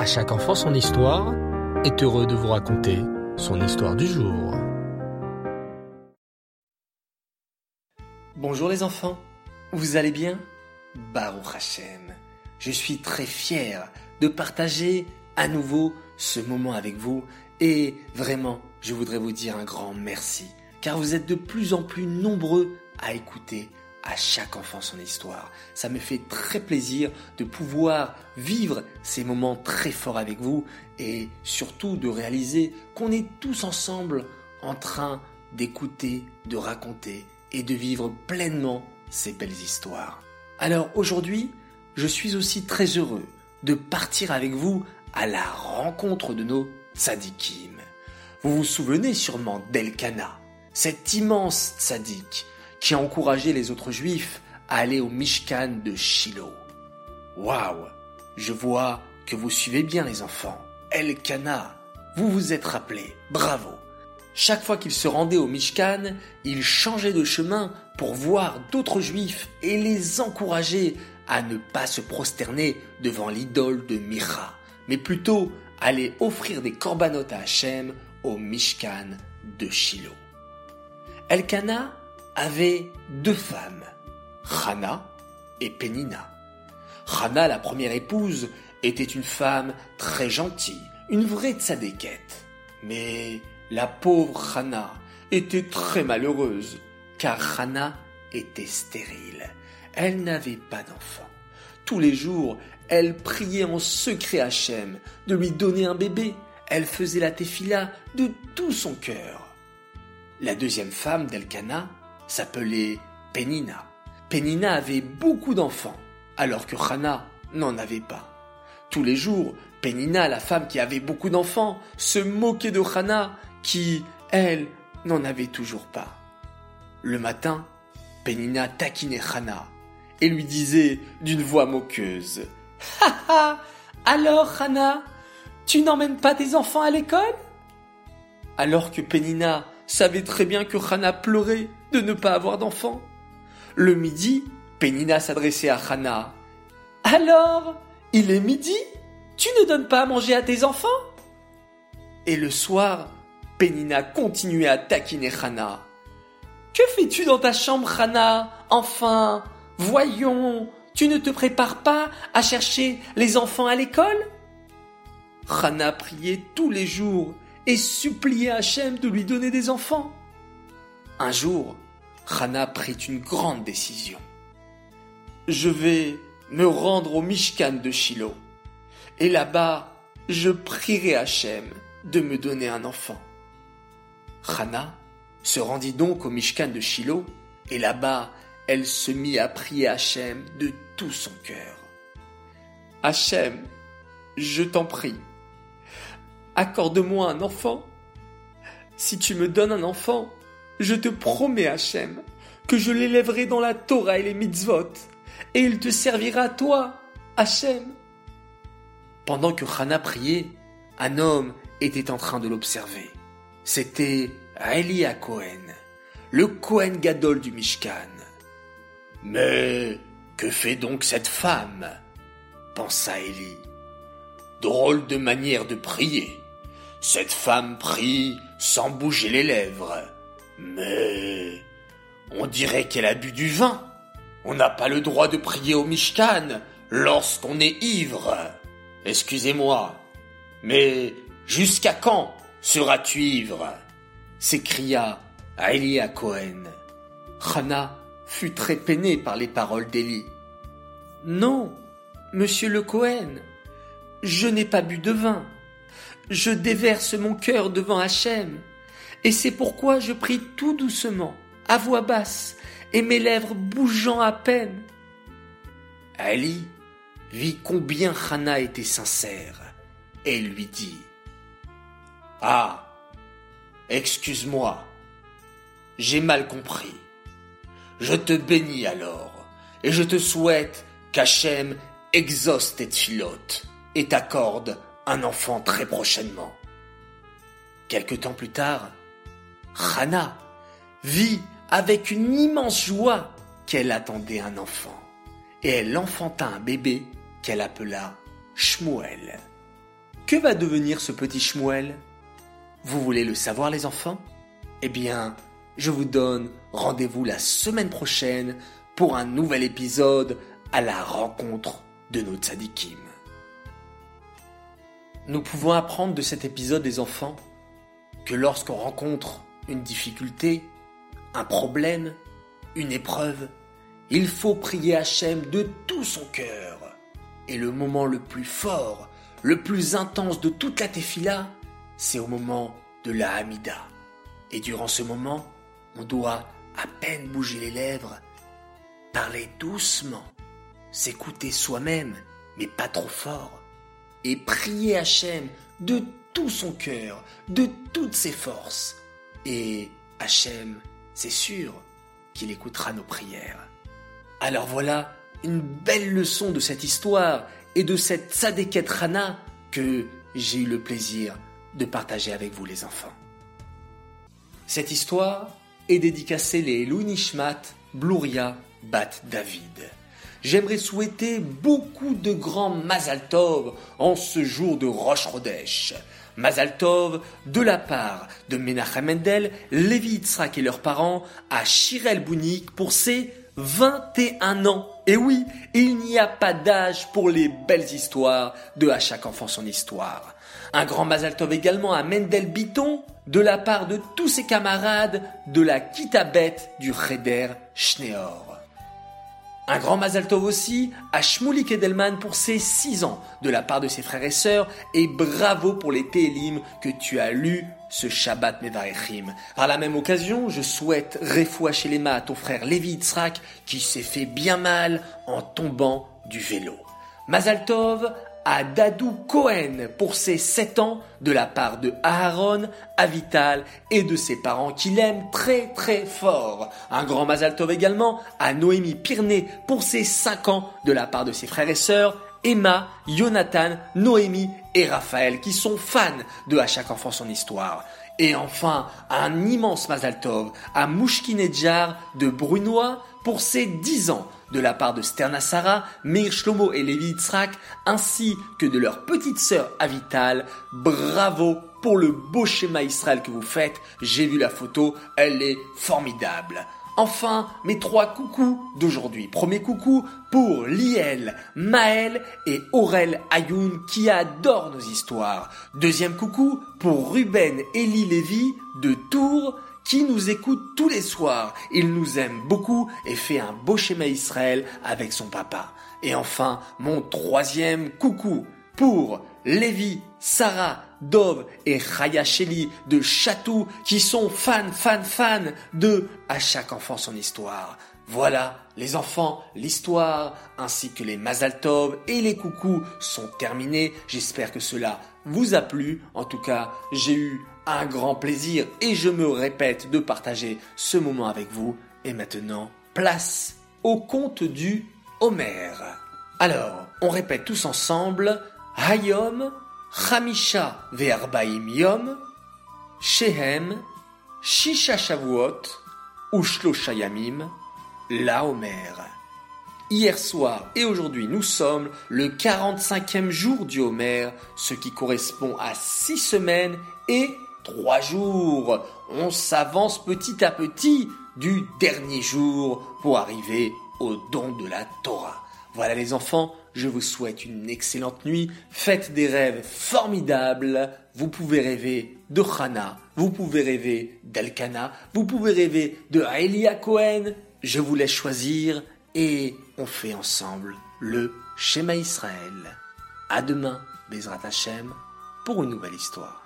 À chaque enfant son histoire est heureux de vous raconter son histoire du jour. Bonjour les enfants, vous allez bien? Baruch Hashem, je suis très fier de partager à nouveau ce moment avec vous et vraiment je voudrais vous dire un grand merci car vous êtes de plus en plus nombreux à écouter à chaque enfant son histoire. Ça me fait très plaisir de pouvoir vivre ces moments très forts avec vous et surtout de réaliser qu'on est tous ensemble en train d'écouter, de raconter et de vivre pleinement ces belles histoires. Alors aujourd'hui, je suis aussi très heureux de partir avec vous à la rencontre de nos tzadikim. Vous vous souvenez sûrement d'Elkana, cet immense tzaddik qui a encouragé les autres juifs à aller au Mishkan de Shiloh. Waouh Je vois que vous suivez bien les enfants. Elkana, vous vous êtes rappelé, bravo Chaque fois qu'il se rendait au Mishkan, il changeait de chemin pour voir d'autres juifs et les encourager à ne pas se prosterner devant l'idole de Mira, mais plutôt aller offrir des corbanotes à Hachem au Mishkan de Shiloh. Elkana avait deux femmes, Hana et Penina. Hana, la première épouse, était une femme très gentille, une vraie tzadékette. Mais la pauvre Hana était très malheureuse, car Hana était stérile. Elle n'avait pas d'enfant. Tous les jours, elle priait en secret Hachem de lui donner un bébé. Elle faisait la tefila de tout son cœur. La deuxième femme d'Elkana s'appelait Penina. Penina avait beaucoup d'enfants, alors que Hana n'en avait pas. Tous les jours, Penina, la femme qui avait beaucoup d'enfants, se moquait de Hana, qui, elle, n'en avait toujours pas. Le matin, Penina taquinait Hana et lui disait d'une voix moqueuse Ha ha Alors, Hana, tu n'emmènes pas tes enfants à l'école? Alors que Penina savait très bien que Hana pleurait de ne pas avoir d'enfants. Le midi, Penina s'adressait à Hana. Alors, il est midi Tu ne donnes pas à manger à tes enfants? Et le soir, Penina continuait à taquiner Hana. Que fais-tu dans ta chambre, Hana Enfin, voyons, tu ne te prépares pas à chercher les enfants à l'école? Hana priait tous les jours et suppliait Hachem de lui donner des enfants. Un jour, Hana prit une grande décision. Je vais me rendre au Mishkan de Shiloh, et là-bas, je prierai Hachem de me donner un enfant. Hana se rendit donc au Mishkan de Shiloh, et là-bas, elle se mit à prier Hachem de tout son cœur. Hachem, je t'en prie, accorde-moi un enfant. Si tu me donnes un enfant, je te promets, Hachem, que je l'élèverai dans la Torah et les mitzvot, et il te servira à toi, Hachem. Pendant que Hana priait, un homme était en train de l'observer. C'était Elia Cohen, le Cohen Gadol du Mishkan. Mais que fait donc cette femme? pensa Eli. Drôle de manière de prier. Cette femme prie sans bouger les lèvres. Mais on dirait qu'elle a bu du vin. On n'a pas le droit de prier au Mishkan lorsqu'on est ivre. Excusez-moi, mais jusqu'à quand seras-tu ivre? s'écria Elia Cohen. Hana fut très peinée par les paroles d'Élie. Non, monsieur le Cohen, je n'ai pas bu de vin. Je déverse mon cœur devant Hachem. Et c'est pourquoi je prie tout doucement, à voix basse, et mes lèvres bougeant à peine. Ali vit combien Hana était sincère, et lui dit Ah, excuse-moi, j'ai mal compris. Je te bénis alors, et je te souhaite qu'Hachem exauce tes filotes et t'accorde un enfant très prochainement. Quelque temps plus tard, Hana vit avec une immense joie qu'elle attendait un enfant, et elle enfanta un bébé qu'elle appela Shmuel. que va devenir ce petit Shmuel? Vous voulez le savoir les enfants? Eh bien, je vous donne rendez-vous la semaine prochaine pour un nouvel épisode à la rencontre de nos tzadikim. Nous pouvons apprendre de cet épisode des enfants que lorsqu'on rencontre une difficulté, un problème, une épreuve, il faut prier Hachem de tout son cœur. Et le moment le plus fort, le plus intense de toute la tefila, c'est au moment de la Hamida. Et durant ce moment, on doit à peine bouger les lèvres, parler doucement, s'écouter soi-même, mais pas trop fort, et prier Hachem de tout son cœur, de toutes ses forces. Et Hachem, c'est sûr qu'il écoutera nos prières. Alors voilà une belle leçon de cette histoire et de cette Tzadeket Rana que j'ai eu le plaisir de partager avec vous les enfants. Cette histoire est dédicacée les Louis Nishmat Bluria Bat David. J'aimerais souhaiter beaucoup de grands Mazal Tov en ce jour de Rosh Chodesh. Mazal Tov de la part de Menachem Mendel, Lévi et leurs parents à Shirel Bounik pour ses 21 ans. Et oui, il n'y a pas d'âge pour les belles histoires de À chaque enfant son histoire. Un grand Mazal Tov également à Mendel Biton de la part de tous ses camarades de la Kitabet du Cheder Schneor. Un grand Mazal Tov aussi à Shmulik Edelman pour ses 6 ans de la part de ses frères et sœurs et bravo pour les Télim que tu as lus ce Shabbat Mevarechim. Par la même occasion, je souhaite Refoua Shelema à ton frère Lévi Yitzhak qui s'est fait bien mal en tombant du vélo. Mazal Tov à Dadou Cohen pour ses 7 ans de la part de Aaron, Avital et de ses parents qui l'aiment très très fort. Un grand Mazal Tov également à Noémie Pirné pour ses 5 ans de la part de ses frères et sœurs Emma, Jonathan, Noémie et Raphaël qui sont fans de À chaque enfant son histoire. Et enfin, un immense Mazal Tov à Mouchkinedjar de Brunois pour ses 10 ans de la part de Sterna Sarah, Meir Shlomo et Levi Yitzhak, ainsi que de leur petite sœur Avital. Bravo pour le beau schéma Israël que vous faites. J'ai vu la photo, elle est formidable. Enfin, mes trois coucous d'aujourd'hui. Premier coucou pour Liel, Maël et Aurel Ayoun qui adorent nos histoires. Deuxième coucou pour Ruben Eli Lévy de Tours qui nous écoute tous les soirs. Il nous aime beaucoup et fait un beau schéma Israël avec son papa. Et enfin, mon troisième coucou pour Lévi, Sarah, Dov et Chaya Sheli de Chatou qui sont fans, fans, fans de À chaque enfant son histoire. Voilà, les enfants, l'histoire, ainsi que les Mazaltov et les coucous sont terminés. J'espère que cela vous a plu. En tout cas, j'ai eu un grand plaisir et je me répète de partager ce moment avec vous. Et maintenant, place au conte du Homer. Alors, on répète tous ensemble Hayom, Hamisha ve'arbaim yom, Shehem, Shisha Shavuot, Ushlosha Yamim, la Homer. Hier soir et aujourd'hui, nous sommes le 45e jour du Homer, ce qui correspond à 6 semaines et 3 jours. On s'avance petit à petit du dernier jour pour arriver au don de la Torah. Voilà les enfants, je vous souhaite une excellente nuit, faites des rêves formidables, vous pouvez rêver de Hana, vous pouvez rêver d'Elkana, vous pouvez rêver de Elia Cohen, je vous laisse choisir et on fait ensemble le schéma Israël. À demain, Bezrat Hashem, pour une nouvelle histoire.